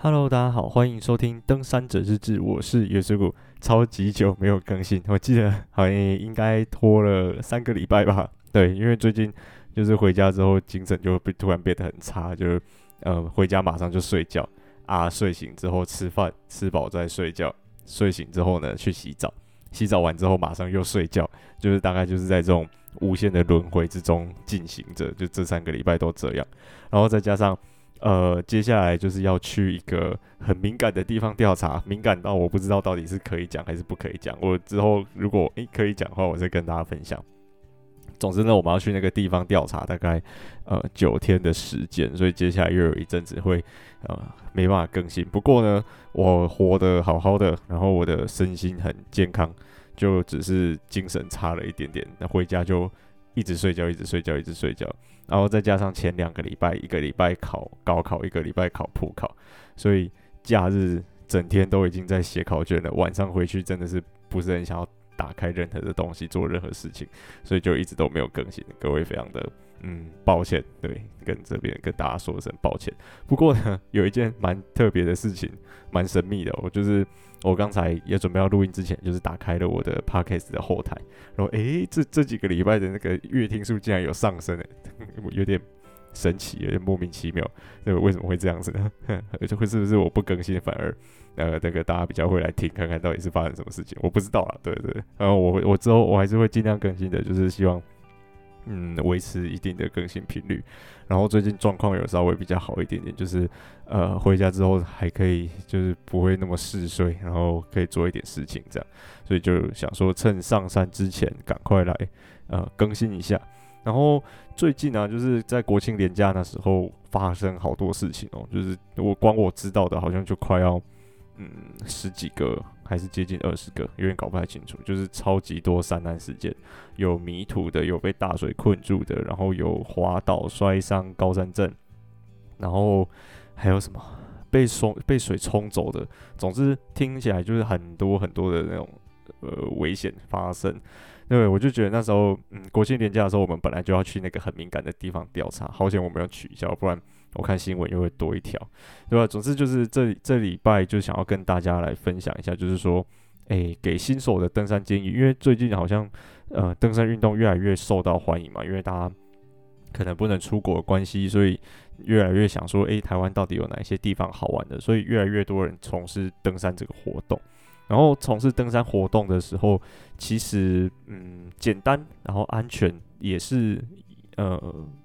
Hello，大家好，欢迎收听《登山者日志》，我是月水谷。超级久没有更新，我记得好像应该拖了三个礼拜吧。对，因为最近就是回家之后精神就被突然变得很差，就是呃回家马上就睡觉啊，睡醒之后吃饭，吃饱再睡觉，睡醒之后呢去洗澡，洗澡完之后马上又睡觉，就是大概就是在这种无限的轮回之中进行着，就这三个礼拜都这样，然后再加上。呃，接下来就是要去一个很敏感的地方调查，敏感到我不知道到底是可以讲还是不可以讲。我之后如果诶、可以讲的话，我再跟大家分享。总之呢，我们要去那个地方调查，大概呃九天的时间，所以接下来又有一阵子会呃没办法更新。不过呢，我活得好好的，然后我的身心很健康，就只是精神差了一点点。那回家就。一直睡觉，一直睡觉，一直睡觉，然后再加上前两个礼拜，一个礼拜考高考，一个礼拜考普考，所以假日整天都已经在写考卷了。晚上回去真的是不是很想要打开任何的东西做任何事情，所以就一直都没有更新。各位非常的嗯抱歉，对，跟这边跟大家说声抱歉。不过呢，有一件蛮特别的事情，蛮神秘的，我就是。我刚才也准备要录音之前，就是打开了我的 podcast 的后台，然后诶，这这几个礼拜的那个阅听数竟然有上升诶，有点神奇，有点莫名其妙。那为什么会这样子呢？就会是不是我不更新，反而呃那个大家比较会来听，看看到底是发生什么事情？我不知道啦，对对。然后我我之后我还是会尽量更新的，就是希望。嗯，维持一定的更新频率，然后最近状况有稍微比较好一点点，就是呃回家之后还可以，就是不会那么嗜睡，然后可以做一点事情这样，所以就想说趁上山之前赶快来呃更新一下。然后最近呢、啊，就是在国庆连假那时候发生好多事情哦，就是我光我知道的，好像就快要嗯十几个。还是接近二十个，有点搞不太清楚。就是超级多山难事件，有迷途的，有被大水困住的，然后有滑倒摔伤高山症，然后还有什么被冲被水冲走的。总之听起来就是很多很多的那种呃危险发生。对，我就觉得那时候嗯国庆连假的时候，我们本来就要去那个很敏感的地方调查，好险我们要取消，不然。我看新闻又会多一条，对吧？总之就是这这礼拜就想要跟大家来分享一下，就是说，诶，给新手的登山建议，因为最近好像呃登山运动越来越受到欢迎嘛，因为大家可能不能出国的关系，所以越来越想说，诶，台湾到底有哪些地方好玩的？所以越来越多人从事登山这个活动。然后从事登山活动的时候，其实嗯简单，然后安全也是。呃，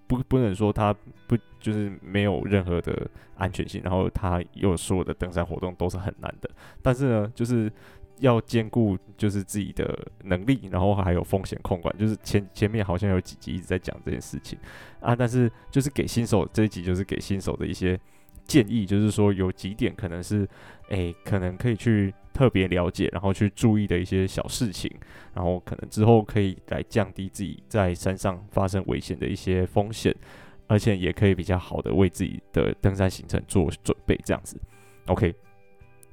不，不能说它不就是没有任何的安全性，然后它又所有的登山活动都是很难的，但是呢，就是要兼顾就是自己的能力，然后还有风险控管，就是前前面好像有几集一直在讲这件事情啊，但是就是给新手这一集就是给新手的一些建议，就是说有几点可能是，诶，可能可以去。特别了解，然后去注意的一些小事情，然后可能之后可以来降低自己在山上发生危险的一些风险，而且也可以比较好的为自己的登山行程做准备，这样子。OK，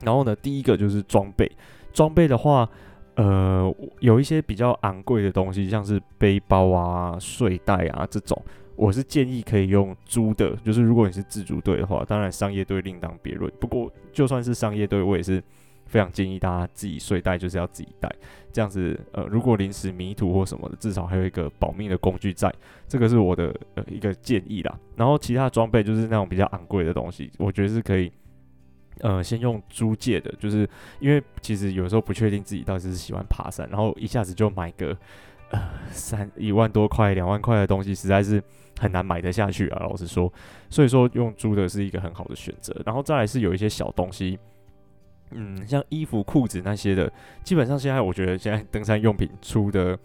然后呢，第一个就是装备，装备的话，呃，有一些比较昂贵的东西，像是背包啊、睡袋啊这种，我是建议可以用租的，就是如果你是自主队的话，当然商业队另当别论。不过就算是商业队，我也是。非常建议大家自己睡袋就是要自己带，这样子，呃，如果临时迷途或什么的，至少还有一个保命的工具在，这个是我的呃一个建议啦。然后其他装备就是那种比较昂贵的东西，我觉得是可以，呃，先用租借的，就是因为其实有时候不确定自己到底是喜欢爬山，然后一下子就买个呃 三一万多块、两万块的东西，实在是很难买得下去啊。老实说，所以说用租的是一个很好的选择。然后再来是有一些小东西。嗯，像衣服、裤子那些的，基本上现在我觉得现在登山用品出的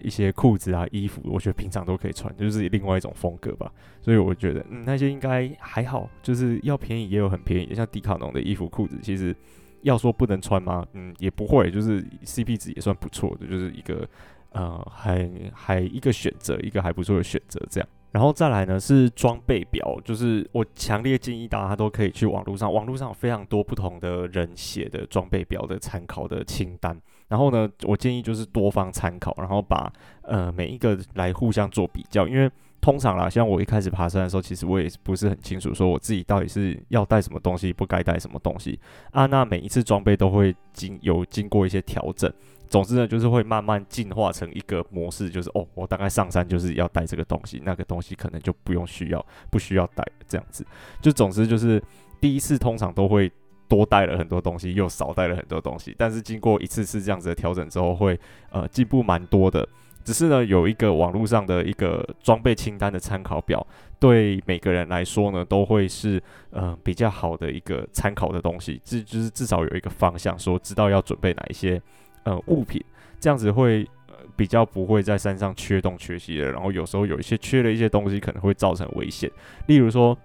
一些裤子啊、衣服，我觉得平常都可以穿，就是另外一种风格吧。所以我觉得，嗯，那些应该还好，就是要便宜也有很便宜，像迪卡侬的衣服、裤子，其实要说不能穿吗？嗯，也不会，就是 CP 值也算不错的，就是一个呃，还还一个选择，一个还不错的选择这样。然后再来呢是装备表，就是我强烈建议大家都可以去网络上，网络上有非常多不同的人写的装备表的参考的清单，然后呢，我建议就是多方参考，然后把呃每一个来互相做比较，因为通常啦，像我一开始爬山的时候，其实我也不是很清楚说我自己到底是要带什么东西，不该带什么东西啊。那每一次装备都会经有经过一些调整，总之呢，就是会慢慢进化成一个模式，就是哦，我大概上山就是要带这个东西，那个东西可能就不用需要，不需要带这样子。就总之就是第一次通常都会。多带了很多东西，又少带了很多东西，但是经过一次次这样子的调整之后会，呃进步蛮多的。只是呢，有一个网络上的一个装备清单的参考表，对每个人来说呢，都会是呃比较好的一个参考的东西。至就是至少有一个方向，说知道要准备哪一些呃物品，这样子会呃比较不会在山上缺东缺西的。然后有时候有一些缺了一些东西，可能会造成危险，例如说。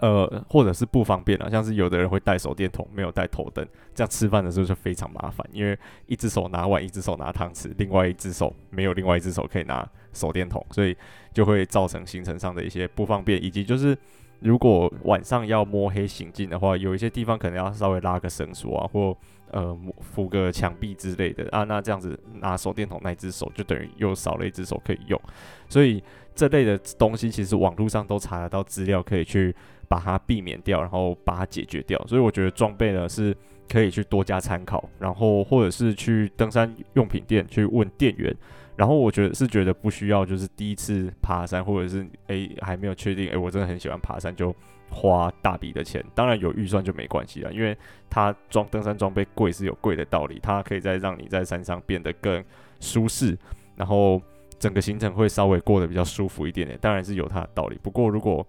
呃，或者是不方便啊，像是有的人会带手电筒，没有带头灯，这样吃饭的时候就非常麻烦，因为一只手拿碗，一只手拿汤匙，另外一只手没有另外一只手可以拿手电筒，所以就会造成行程上的一些不方便，以及就是如果晚上要摸黑行进的话，有一些地方可能要稍微拉个绳索啊，或呃扶个墙壁之类的啊，那这样子拿手电筒那只手就等于又少了一只手可以用，所以这类的东西其实网络上都查得到资料，可以去。把它避免掉，然后把它解决掉，所以我觉得装备呢是可以去多加参考，然后或者是去登山用品店去问店员，然后我觉得是觉得不需要，就是第一次爬山或者是诶还没有确定诶，我真的很喜欢爬山就花大笔的钱，当然有预算就没关系了，因为它装登山装备贵是有贵的道理，它可以再让你在山上变得更舒适，然后整个行程会稍微过得比较舒服一点点，当然是有它的道理，不过如果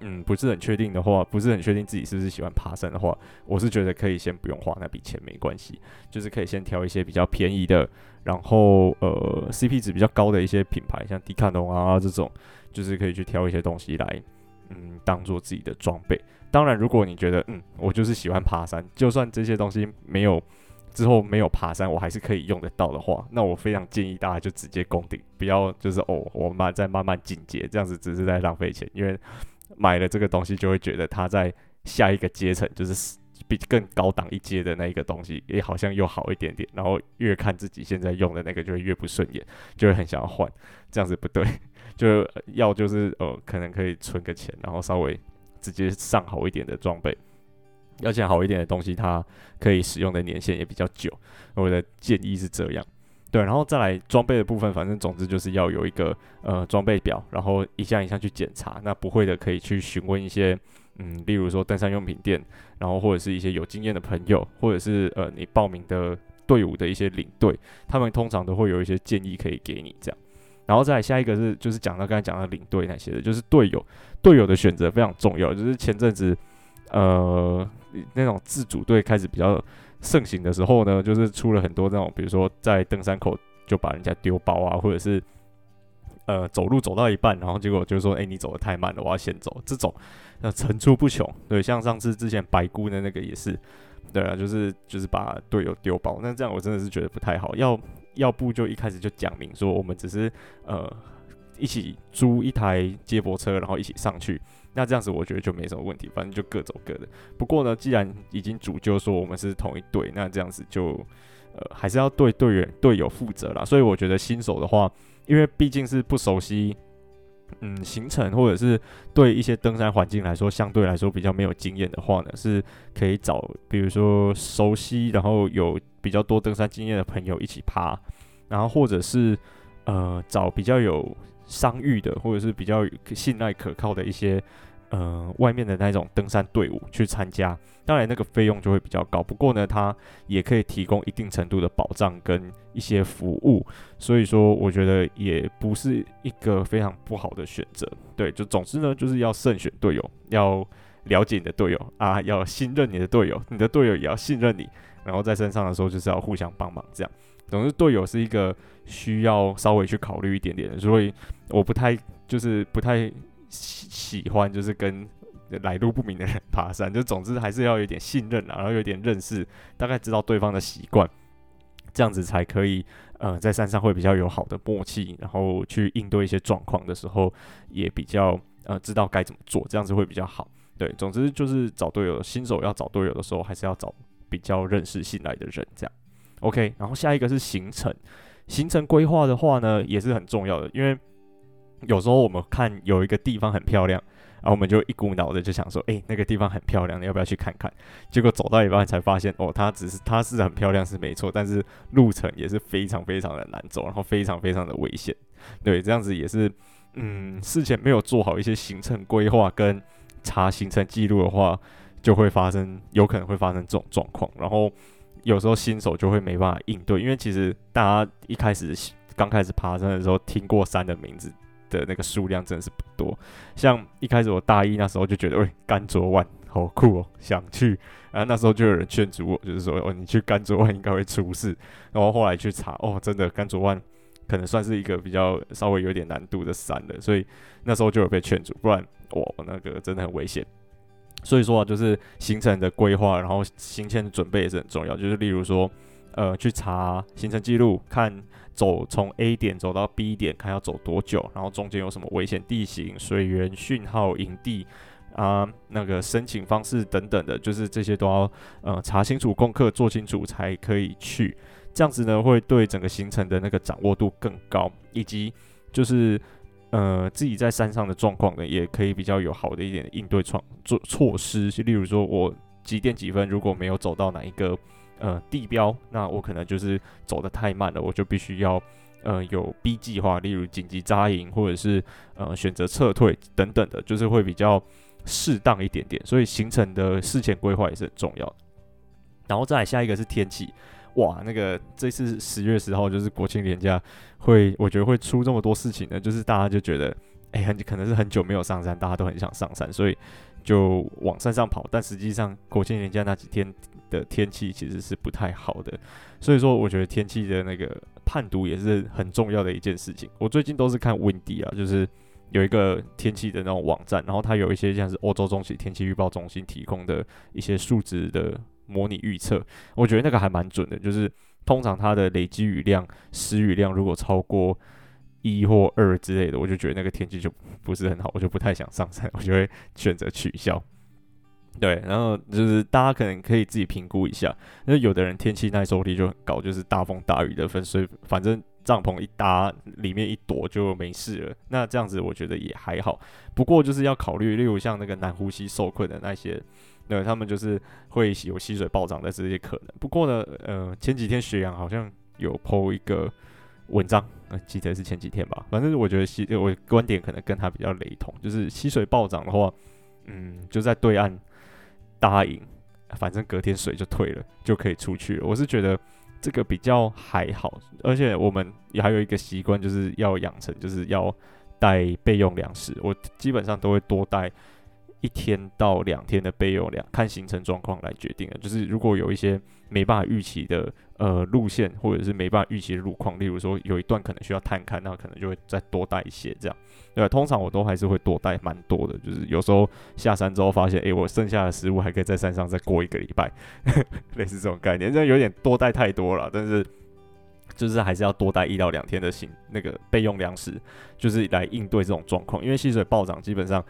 嗯，不是很确定的话，不是很确定自己是不是喜欢爬山的话，我是觉得可以先不用花那笔钱，没关系，就是可以先挑一些比较便宜的，然后呃 CP 值比较高的一些品牌，像迪卡侬啊这种，就是可以去挑一些东西来，嗯，当做自己的装备。当然，如果你觉得嗯，我就是喜欢爬山，就算这些东西没有之后没有爬山，我还是可以用得到的话，那我非常建议大家就直接攻顶，不要就是哦，我慢再慢慢进阶，这样子只是在浪费钱，因为。买了这个东西，就会觉得它在下一个阶层，就是比更高档一阶的那一个东西，也好像又好一点点。然后越看自己现在用的那个，就会越不顺眼，就会很想要换。这样子不对，就要就是呃，可能可以存个钱，然后稍微直接上好一点的装备，而且好一点的东西，它可以使用的年限也比较久。我的建议是这样。对，然后再来装备的部分，反正总之就是要有一个呃装备表，然后一项一项去检查。那不会的可以去询问一些，嗯，例如说登山用品店，然后或者是一些有经验的朋友，或者是呃你报名的队伍的一些领队，他们通常都会有一些建议可以给你这样。然后再下一个是就是讲到刚才讲到领队那些的，就是队友，队友的选择非常重要。就是前阵子呃那种自主队开始比较。盛行的时候呢，就是出了很多那种，比如说在登山口就把人家丢包啊，或者是呃走路走到一半，然后结果就是说：“哎、你走得太慢了，我要先走。”这种那层出不穷。对，像上次之前白姑的那个也是，对啊，就是就是把队友丢包。那这样我真的是觉得不太好。要要不就一开始就讲明说，我们只是呃一起租一台接驳车，然后一起上去。那这样子我觉得就没什么问题，反正就各走各的。不过呢，既然已经主就说我们是同一队，那这样子就呃还是要对队员队友负责啦。所以我觉得新手的话，因为毕竟是不熟悉嗯行程，或者是对一些登山环境来说相对来说比较没有经验的话呢，是可以找比如说熟悉然后有比较多登山经验的朋友一起爬，然后或者是呃找比较有。商誉的，或者是比较信赖可靠的一些，呃，外面的那种登山队伍去参加，当然那个费用就会比较高。不过呢，它也可以提供一定程度的保障跟一些服务，所以说我觉得也不是一个非常不好的选择。对，就总之呢，就是要慎选队友，要了解你的队友啊，要信任你的队友，你的队友也要信任你。然后在山上的时候，就是要互相帮忙，这样。总之，队友是一个需要稍微去考虑一点点的，所以我不太就是不太喜喜欢就是跟来路不明的人爬山。就总之还是要有点信任啊，然后有点认识，大概知道对方的习惯，这样子才可以呃在山上会比较有好的默契，然后去应对一些状况的时候也比较呃知道该怎么做，这样子会比较好。对，总之就是找队友，新手要找队友的时候还是要找比较认识信赖的人，这样。OK，然后下一个是行程，行程规划的话呢，也是很重要的，因为有时候我们看有一个地方很漂亮。然后我们就一股脑的就想说，哎，那个地方很漂亮，你要不要去看看？结果走到一半才发现，哦，它只是它是很漂亮是没错，但是路程也是非常非常的难走，然后非常非常的危险。对，这样子也是，嗯，事前没有做好一些行程规划跟查行程记录的话，就会发生有可能会发生这种状况。然后有时候新手就会没办法应对，因为其实大家一开始刚开始爬山的时候听过山的名字。的那个数量真的是不多，像一开始我大一那时候就觉得，喂，甘卓万好酷哦，想去。然后那时候就有人劝阻我，就是说，哦，你去甘卓万应该会出事。然后后来去查，哦，真的甘卓万可能算是一个比较稍微有点难度的山了，所以那时候就有被劝阻，不然我那个真的很危险。所以说啊，就是行程的规划，然后行前准备也是很重要，就是例如说，呃，去查行程记录，看。走从 A 点走到 B 点，看要走多久，然后中间有什么危险地形、水源、讯号、营地啊，那个申请方式等等的，就是这些都要呃查清楚功课，做清楚才可以去。这样子呢，会对整个行程的那个掌握度更高，以及就是呃自己在山上的状况呢，也可以比较有好的一点应对创做措施。例如说我几点几分如果没有走到哪一个。呃，地标，那我可能就是走得太慢了，我就必须要呃有 B 计划，例如紧急扎营，或者是呃选择撤退等等的，就是会比较适当一点点。所以行程的事前规划也是很重要的。然后再来下一个是天气，哇，那个这次十月十号就是国庆连假，会我觉得会出这么多事情呢，就是大家就觉得，哎，很可能是很久没有上山，大家都很想上山，所以就往山上跑。但实际上国庆连假那几天。的天气其实是不太好的，所以说我觉得天气的那个判读也是很重要的一件事情。我最近都是看 Windy 啊，就是有一个天气的那种网站，然后它有一些像是欧洲中心天气预报中心提供的一些数值的模拟预测，我觉得那个还蛮准的。就是通常它的累积雨量、时雨量如果超过一或二之类的，我就觉得那个天气就不是很好，我就不太想上山，我就会选择取消。对，然后就是大家可能可以自己评估一下，因为有的人天气耐受力就很高，就是大风大雨的分，所以反正帐篷一搭，里面一躲就没事了。那这样子我觉得也还好，不过就是要考虑，例如像那个难呼吸受困的那些，对，他们就是会有溪水暴涨的这些可能。不过呢，呃，前几天学阳好像有 po 一个文章，呃，记得是前几天吧，反正我觉得溪，我观点可能跟他比较雷同，就是溪水暴涨的话，嗯，就在对岸。答应，反正隔天水就退了，就可以出去了。我是觉得这个比较还好，而且我们也还有一个习惯，就是要养成，就是要带备用粮食。我基本上都会多带一天到两天的备用粮，看行程状况来决定的。就是如果有一些没办法预期的。呃，路线或者是没办法预期的路况，例如说有一段可能需要探勘，那可能就会再多带一些这样。对，通常我都还是会多带蛮多的，就是有时候下山之后发现，诶、我剩下的食物还可以在山上再过一个礼拜，类似这种概念，这有点多带太多了。但是就是还是要多带一到两天的行那个备用粮食，就是来应对这种状况。因为溪水暴涨，基本上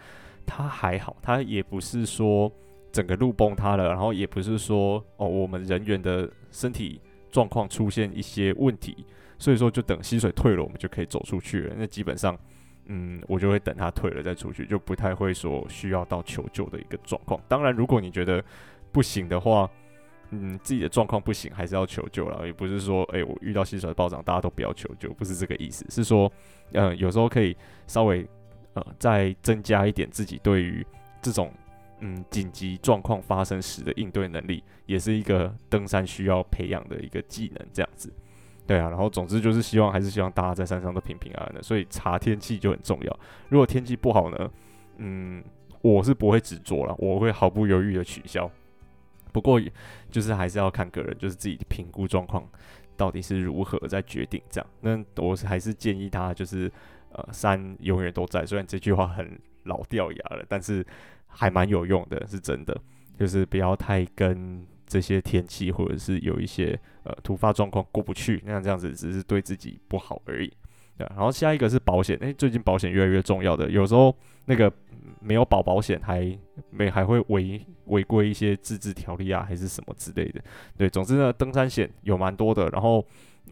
它还好，它也不是说整个路崩塌了，然后也不是说哦我们人员的身体。状况出现一些问题，所以说就等溪水退了，我们就可以走出去了。那基本上，嗯，我就会等它退了再出去，就不太会说需要到求救的一个状况。当然，如果你觉得不行的话，嗯，自己的状况不行，还是要求救了。也不是说，诶、我遇到溪水暴涨，大家都不要求救，不是这个意思。是说，呃，有时候可以稍微呃再增加一点自己对于这种。嗯，紧急状况发生时的应对能力，也是一个登山需要培养的一个技能，这样子。对啊，然后总之就是希望，还是希望大家在山上都平平安安的。所以查天气就很重要。如果天气不好呢，嗯，我是不会只做了，我会毫不犹豫的取消。不过就是还是要看个人，就是自己评估状况到底是如何再决定这样。那我是还是建议他就是，呃，山永远都在。虽然这句话很老掉牙了，但是。还蛮有用的，是真的，就是不要太跟这些天气或者是有一些呃突发状况过不去，那样这样子只是对自己不好而已。对，然后下一个是保险，诶，最近保险越来越重要的，有时候那个没有保保险还没还会违违规一些自治条例啊，还是什么之类的。对，总之呢，登山险有蛮多的。然后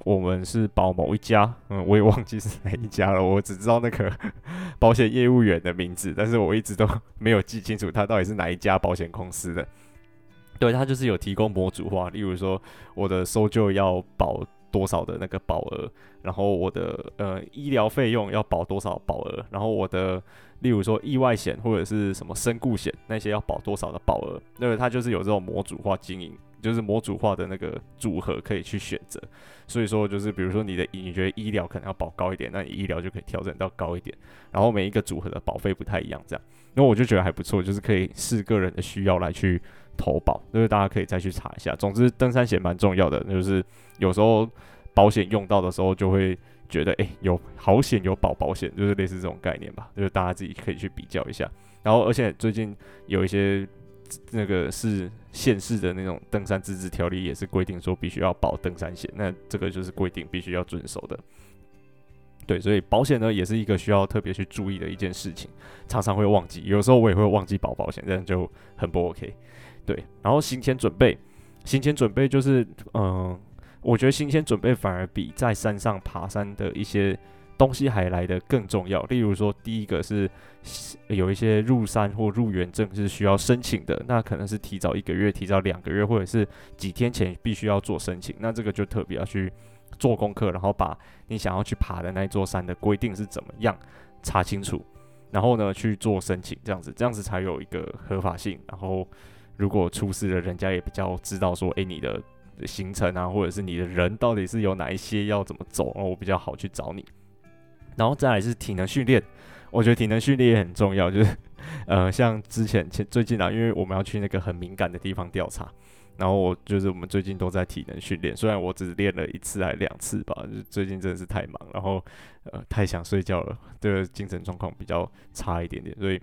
我们是保某一家，嗯，我也忘记是哪一家了，我只知道那个 保险业务员的名字，但是我一直都没有记清楚他到底是哪一家保险公司的。对，他就是有提供模组化，例如说我的搜救要保多少的那个保额，然后我的呃医疗费用要保多少保额，然后我的例如说意外险或者是什么身故险那些要保多少的保额，那个他就是有这种模组化经营，就是模组化的那个组合可以去选择。所以说就是比如说你的你觉得医疗可能要保高一点，那你医疗就可以调整到高一点，然后每一个组合的保费不太一样，这样，那我就觉得还不错，就是可以视个人的需要来去。投保，就是大家可以再去查一下。总之，登山险蛮重要的，就是有时候保险用到的时候，就会觉得，诶、有好险有保保险，就是类似这种概念吧。就是大家自己可以去比较一下。然后，而且最近有一些那个是县市的那种登山自治条例，也是规定说必须要保登山险。那这个就是规定必须要遵守的。对，所以保险呢，也是一个需要特别去注意的一件事情，常常会忘记。有时候我也会忘记保保险，这样就很不 OK。对，然后行前准备，行前准备就是，嗯、我觉得行前准备反而比在山上爬山的一些东西还来得更重要。例如说，第一个是有一些入山或入园证是需要申请的，那可能是提早一个月、提早两个月，或者是几天前必须要做申请。那这个就特别要去做功课，然后把你想要去爬的那一座山的规定是怎么样查清楚，然后呢去做申请，这样子，这样子才有一个合法性，然后。如果出事了，人家也比较知道说，诶、你的行程啊，或者是你的人到底是有哪一些要怎么走，然后我比较好去找你。然后再来是体能训练，我觉得体能训练也很重要，就是 呃，像之前前最近啊，因为我们要去那个很敏感的地方调查，然后我就是我们最近都在体能训练，虽然我只练了一次还两次吧，就最近真的是太忙，然后呃太想睡觉了，这个，精神状况比较差一点点，所以。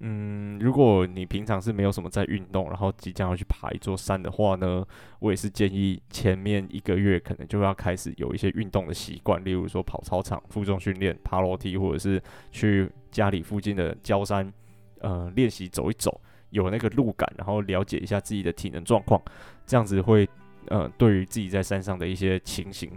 嗯，如果你平常是没有什么在运动，然后即将要去爬一座山的话呢，我也是建议前面一个月可能就要开始有一些运动的习惯，例如说跑操场、负重训练、爬楼梯，或者是去家里附近的郊山，呃，练习走一走，有那个路感，然后了解一下自己的体能状况，这样子会，呃，对于自己在山上的一些情形。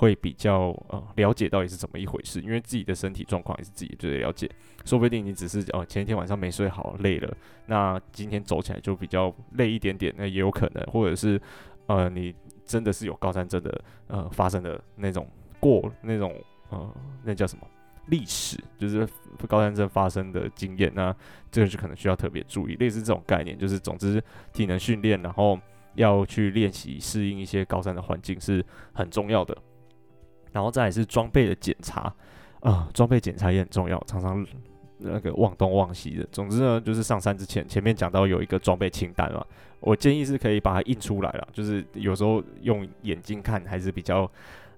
会比较呃了解到底是怎么一回事，因为自己的身体状况也是自己最了解。说不定你只是哦、前一天晚上没睡好累了，那今天走起来就比较累一点点，那也有可能，或者是呃你真的是有高山症的呃发生的那种过那种呃那叫什么历史，就是高山症发生的经验，那这个就可能需要特别注意。类似这种概念，就是总之体能训练，然后要去练习适应一些高山的环境是很重要的。然后再来是装备的检查，啊、装备检查也很重要，常常那个忘东忘西的。总之呢，就是上山之前，前面讲到有一个装备清单嘛，我建议是可以把它印出来了，就是有时候用眼睛看还是比较，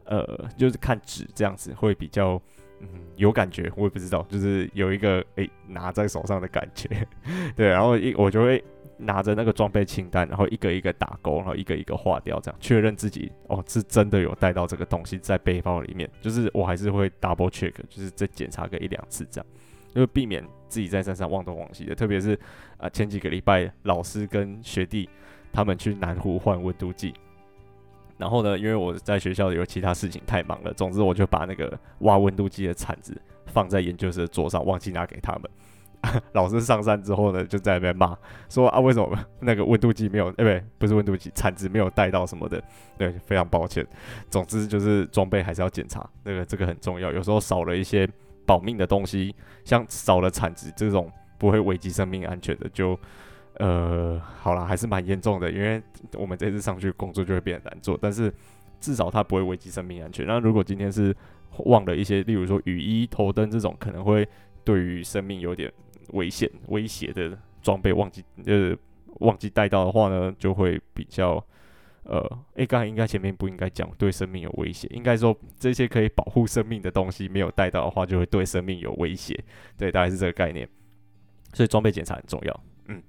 呃，就是看纸这样子会比较，嗯，有感觉。我也不知道，就是有一个诶、拿在手上的感觉，对，然后一我就会。拿着那个装备清单，然后一个一个打勾，然后一个一个划掉，这样确认自己哦是真的有带到这个东西在背包里面。就是我还是会 double check，就是再检查个一两次这样，因为避免自己在山上忘东忘西的。特别是啊、前几个礼拜老师跟学弟他们去南湖换温度计，然后呢，因为我在学校有其他事情太忙了，总之我就把那个挖温度计的铲子放在研究室的桌上，忘记拿给他们。老师上山之后呢，就在那边骂说啊，为什么那个温度计没有？哎，不对，不是温度计，铲子没有带到什么的。对，非常抱歉。总之就是装备还是要检查，那个这个很重要。有时候少了一些保命的东西，像少了铲子这种不会危及生命安全的，就呃，好啦，还是蛮严重的。因为我们这次上去工作就会变得难做，但是至少它不会危及生命安全。那如果今天是忘了一些，例如说雨衣、头灯这种，可能会对于生命有点。危险、威胁的装备忘记呃忘记带到的话呢，就会比较呃，诶，刚才应该前面不应该讲对生命有威胁，应该说这些可以保护生命的东西没有带到的话，就会对生命有威胁。对，大概是这个概念。所以装备检查很重要。嗯，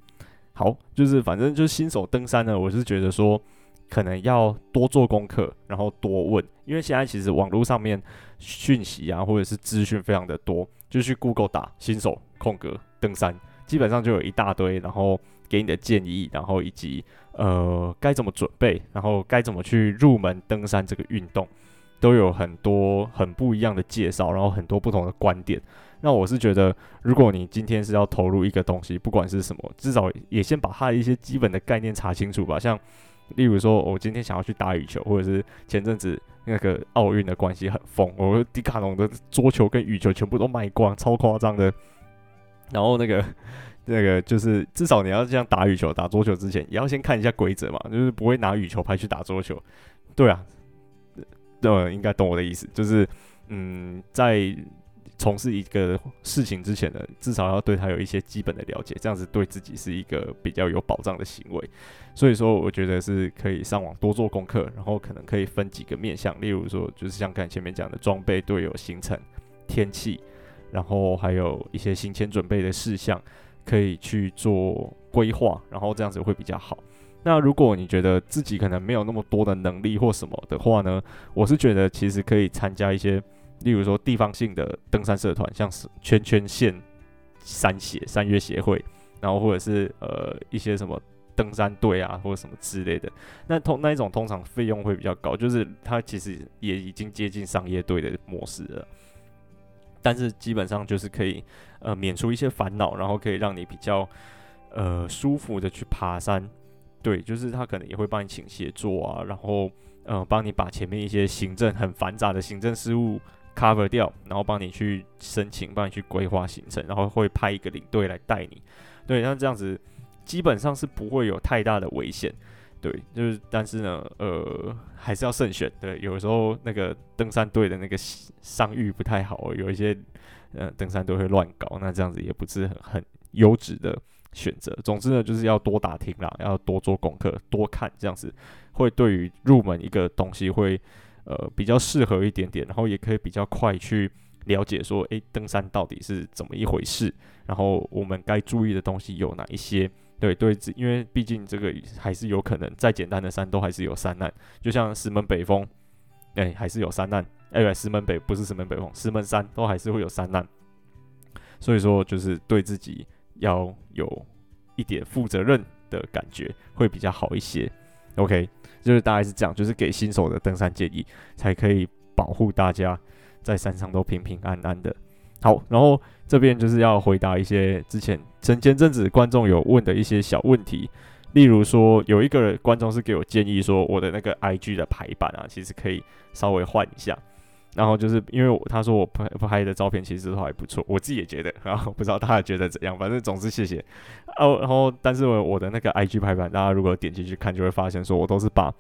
好，就是反正就是新手登山呢，我是觉得说可能要多做功课，然后多问，因为现在其实网络上面讯息啊或者是资讯非常的多，就去 Google 打新手。空格登山，基本上就有一大堆，然后给你的建议，然后以及呃该怎么准备，然后该怎么去入门登山这个运动，都有很多很不一样的介绍，然后很多不同的观点。那我是觉得，如果你今天是要投入一个东西，不管是什么，至少也先把它的一些基本的概念查清楚吧。像，例如说，我今天想要去打羽球，或者是前阵子那个奥运的关系很疯，我迪卡侬的桌球跟羽球全部都卖光，超夸张的。然后那个 那个就是，至少你要这样打羽球、打桌球之前，也要先看一下规则嘛，就是不会拿羽球拍去打桌球。对啊，对，应该懂我的意思，就是嗯，在。从事一个事情之前呢，至少要对他有一些基本的了解，这样子对自己是一个比较有保障的行为。所以说，我觉得是可以上网多做功课，然后可能可以分几个面向，例如说，就是像刚才前面讲的装备、队友、行程、天气，然后还有一些行前准备的事项，可以去做规划，然后这样子会比较好。那如果你觉得自己可能没有那么多的能力或什么的话呢，我是觉得其实可以参加一些。例如说，地方性的登山社团，像是圈圈线山协、山岳协会，然后或者是呃一些什么登山队啊，或者什么之类的。那通那一种通常费用会比较高，就是它其实也已经接近商业队的模式了。但是基本上就是可以呃免除一些烦恼，然后可以让你比较呃舒服的去爬山。对，就是他可能也会帮你请协作啊，然后呃帮你把前面一些行政很繁杂的行政事务。Cover 掉，然后帮你去申请，帮你去规划行程，然后会派一个领队来带你。对，那这样子基本上是不会有太大的危险。对，就是但是呢，呃，还是要慎选。对，有时候那个登山队的那个商誉不太好，有一些呃登山队会乱搞，那这样子也不是很很优质的选择。总之呢，就是要多打听啦，要多做功课，多看，这样子会对于入门一个东西会。呃，比较适合一点点，然后也可以比较快去了解说，诶，登山到底是怎么一回事，然后我们该注意的东西有哪一些？对对，因为毕竟这个还是有可能，再简单的山都还是有山难，就像石门北峰，诶，还是有山难，诶，石门北不是石门北峰，石门山都还是会有山难，所以说就是对自己要有一点负责任的感觉会比较好一些。OK。就是大概是这样，就是给新手的登山建议，才可以保护大家在山上都平平安安的。好，然后这边就是要回答一些之前前前阵子观众有问的一些小问题，例如说有一个观众是给我建议说，我的那个 IG 的排版啊，其实可以稍微换一下。然后就是因为我他说我拍拍的照片其实都还不错，我自己也觉得，然后不知道大家觉得怎样，反正总之谢谢。哦，然后但是我我的那个 IG 排版，大家如果点进去看，就会发现说我都是把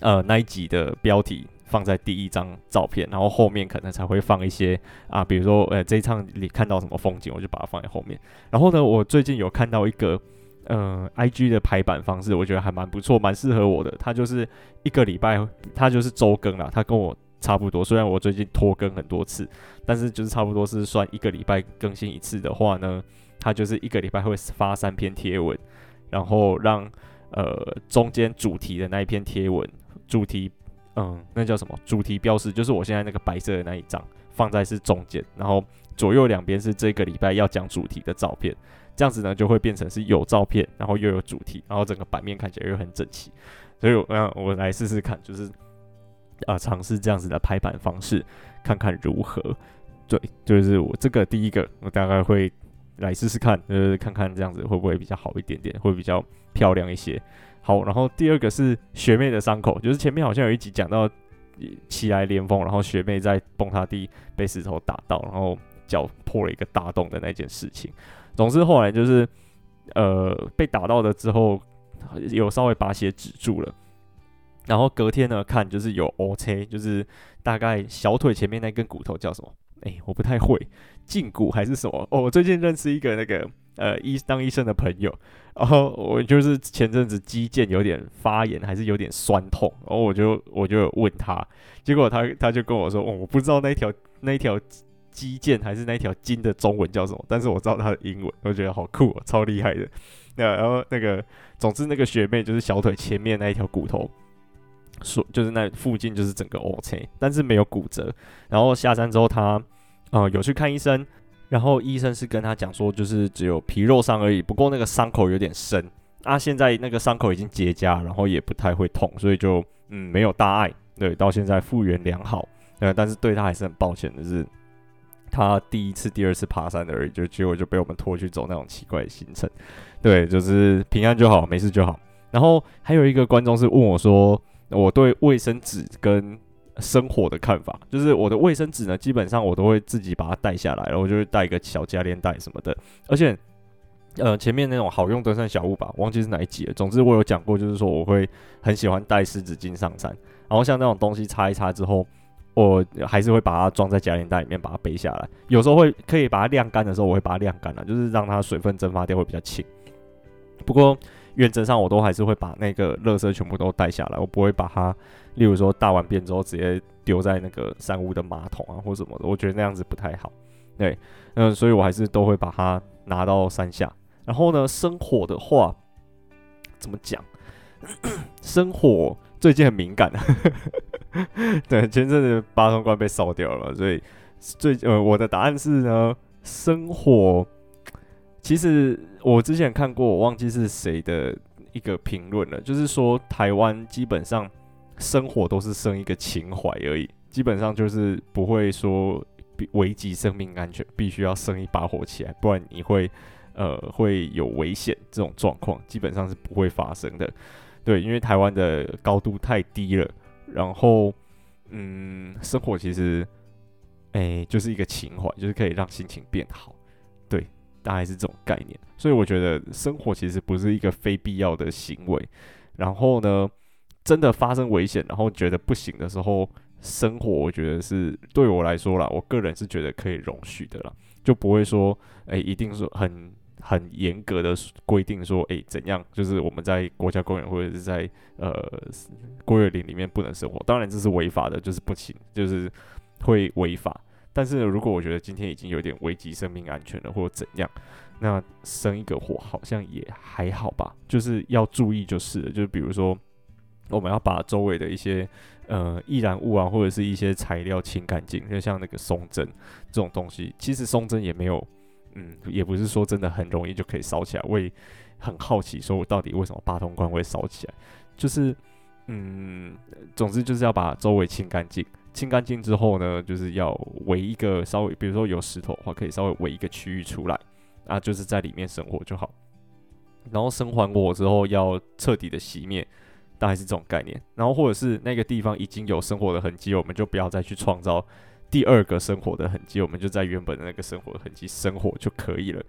呃那一集的标题放在第一张照片，然后后面可能才会放一些啊，比如说呃这一趟你看到什么风景，我就把它放在后面。然后呢，我最近有看到一个呃 IG 的排版方式，我觉得还蛮不错，蛮适合我的。它就是一个礼拜，它就是周更啦，它跟我。差不多，虽然我最近拖更很多次，但是就是差不多是算一个礼拜更新一次的话呢，它就是一个礼拜会发三篇贴文，然后让呃中间主题的那一篇贴文主题，嗯，那叫什么？主题标识就是我现在那个白色的那一张放在是中间，然后左右两边是这个礼拜要讲主题的照片，这样子呢就会变成是有照片，然后又有主题，然后整个版面看起来又很整齐，所以我让我来试试看，就是。啊，尝试这样子的排版方式，看看如何。对，就是我这个第一个，我大概会来试试看，就是看看这样子会不会比较好一点点，会比较漂亮一些。好，然后第二个是学妹的伤口，就是前面好像有一集讲到起来连峰，然后学妹在崩塌地被石头打到，然后脚破了一个大洞的那件事情。总之后来就是呃被打到了之后，有稍微把血止住了。然后隔天呢，看就是有 O C，就是大概小腿前面那根骨头叫什么？哎，我不太会，胫骨还是什么？哦，我最近认识一个那个呃医当医生的朋友，然后我就是前阵子肌腱有点发炎，还是有点酸痛，然后我就我就问他，结果他他就跟我说，哦，我不知道那条那条肌腱还是那条筋的中文叫什么，但是我知道它的英文，我觉得好酷哦，超厉害的。那然后那个，总之那个学妹就是小腿前面那一条骨头。说就是那附近就是整个 OK，但是没有骨折。然后下山之后他，他呃有去看医生，然后医生是跟他讲说，就是只有皮肉伤而已，不过那个伤口有点深，啊，现在那个伤口已经结痂，然后也不太会痛，所以就嗯没有大碍，对，到现在复原良好，呃，但是对他还是很抱歉的是，他第一次、第二次爬山而已，就结果就被我们拖去走那种奇怪的行程，对，就是平安就好，没事就好。然后还有一个观众是问我说，我对卫生纸跟生火的看法，就是我的卫生纸呢，基本上我都会自己把它带下来，然后就会带一个小加链袋什么的。而且，呃，前面那种好用登山小物吧，忘记是哪一集了。总之我有讲过，就是说我会很喜欢带湿纸巾上山，然后像那种东西擦一擦之后，我还是会把它装在夹链袋里面，把它背下来。有时候会可以把它晾干的时候，我会把它晾干了，就是让它水分蒸发掉会比较轻。不过。原则上，我都还是会把那个垃圾全部都带下来，我不会把它，例如说大完便之后直接丢在那个山屋的马桶啊或什么的，我觉得那样子不太好。对，嗯，所以我还是都会把它拿到山下。然后呢，生火的话，怎么讲？生火最近很敏感，对，前阵子八通关被烧掉了，所以最呃，我的答案是呢，生火。其实我之前看过，我忘记是谁的一个评论了，就是说台湾基本上生活都是生一个情怀而已，基本上就是不会说危及生命安全，必须要生一把火起来，不然你会呃会有危险这种状况，基本上是不会发生的。对，因为台湾的高度太低了，然后嗯，生活其实哎就是一个情怀，就是可以让心情变好。大概是这种概念，所以我觉得生火其实不是一个非必要的行为。然后呢，真的发生危险，然后觉得不行的时候，生火，我觉得是对我来说啦，我个人是觉得可以容许的啦，就不会说，哎、欸，一定是很很严格的规定说，哎、欸，怎样，就是我们在国家公园或者是在呃国有林里面不能生活，当然这是违法的，就是不行，就是会违法。但是如果我觉得今天已经有点危及生命安全了，或者怎样，那生一个火好像也还好吧。就是要注意就是了，就是比如说我们要把周围的一些呃易燃物啊，或者是一些材料清干净，就像那个松针这种东西，其实松针也没有，嗯，也不是说真的很容易就可以烧起来。我也很好奇，说我到底为什么八通关会烧起来？就是嗯，总之就是要把周围清干净。清干净之后呢，就是要围一个稍微，比如说有石头的话，可以稍微围一个区域出来，啊，就是在里面生火就好。然后生完火之后要彻底的熄灭，大概是这种概念。然后或者是那个地方已经有生火的痕迹，我们就不要再去创造第二个生火的痕迹，我们就在原本的那个生火的痕迹生火就可以了。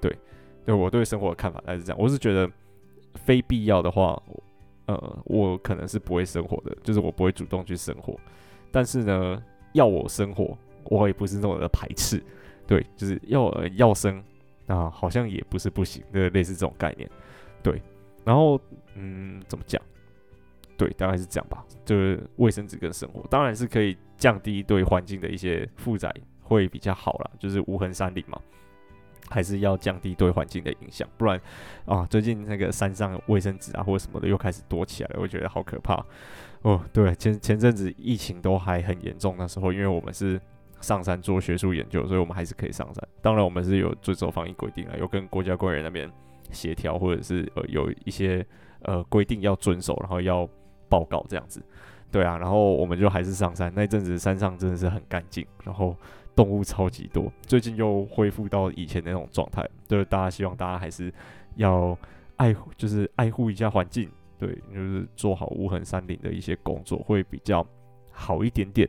对，对我对生活的看法还是这样，我是觉得非必要的话，呃，我可能是不会生火的，就是我不会主动去生火。但是呢，要我生活，我也不是那么的排斥，对，就是要要生啊，好像也不是不行，对，类似这种概念，对。然后，嗯，怎么讲？对，大概是这样吧。就是卫生纸跟生活，当然是可以降低对环境的一些负载，会比较好啦。就是无痕山林嘛，还是要降低对环境的影响，不然啊，最近那个山上卫生纸啊或者什么的又开始多起来了，我觉得好可怕。哦，对，前前阵子疫情都还很严重，那时候因为我们是上山做学术研究，所以我们还是可以上山。当然，我们是有遵守防疫规定啊，有跟国家官员那边协调，或者是呃有一些呃规定要遵守，然后要报告这样子。对啊，然后我们就还是上山。那阵子山上真的是很干净，然后动物超级多。最近又恢复到以前那种状态，就是大家希望大家还是要爱护，就是爱护一下环境。对，就是做好无痕山林的一些工作会比较好一点点。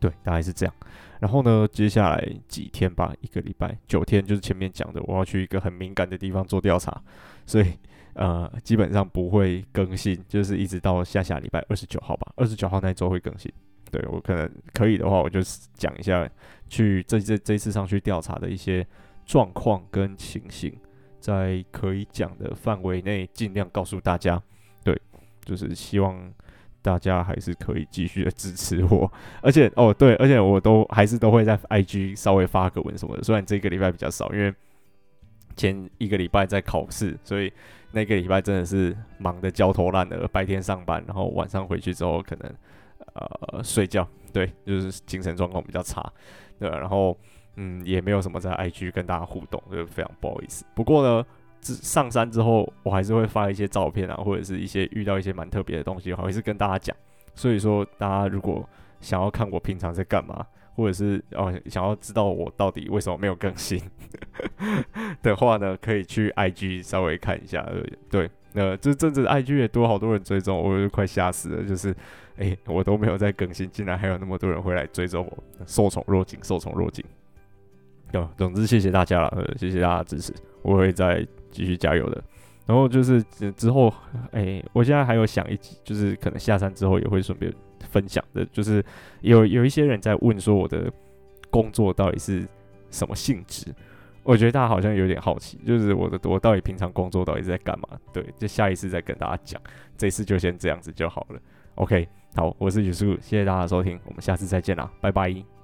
对，大概是这样。然后呢，接下来几天吧，一个礼拜九天，就是前面讲的，我要去一个很敏感的地方做调查，所以呃，基本上不会更新，就是一直到下下礼拜二十九号吧。二十九号那周会更新。对，我可能可以的话，我就讲一下去这这这次上去调查的一些状况跟情形，在可以讲的范围内，尽量告诉大家。对就是希望大家还是可以继续的支持我，而且哦对，而且我都还是都会在 IG 稍微发个文什么的。虽然这个礼拜比较少，因为前一个礼拜在考试，所以那个礼拜真的是忙得焦头烂额。白天上班，然后晚上回去之后可能呃睡觉，对，就是精神状况比较差，对，然后嗯，也没有什么在 IG 跟大家互动，就非常不好意思。不过呢，上山之后，我还是会发一些照片啊，或者是一些遇到一些蛮特别的东西，我还是跟大家讲。所以说，大家如果想要看我平常在干嘛，或者是哦想要知道我到底为什么没有更新 的话呢，可以去 IG 稍微看一下。对，那这阵子 IG 也多好多人追踪，我就快吓死了。就是，哎、我都没有在更新，竟然还有那么多人会来追踪我，受宠若惊，受宠若惊。有，总之谢谢大家了，呃，谢谢大家支持，我会再继续加油的。然后就是之后，哎、我现在还有想一集，就是可能下山之后也会顺便分享的，就是有有一些人在问说我的工作到底是什么性质，我觉得大家好像有点好奇，就是我的我到底平常工作到底是在干嘛？对，就下一次再跟大家讲，这次就先这样子就好了。OK，好，我是宇树，谢谢大家收听，我们下次再见啦，拜拜。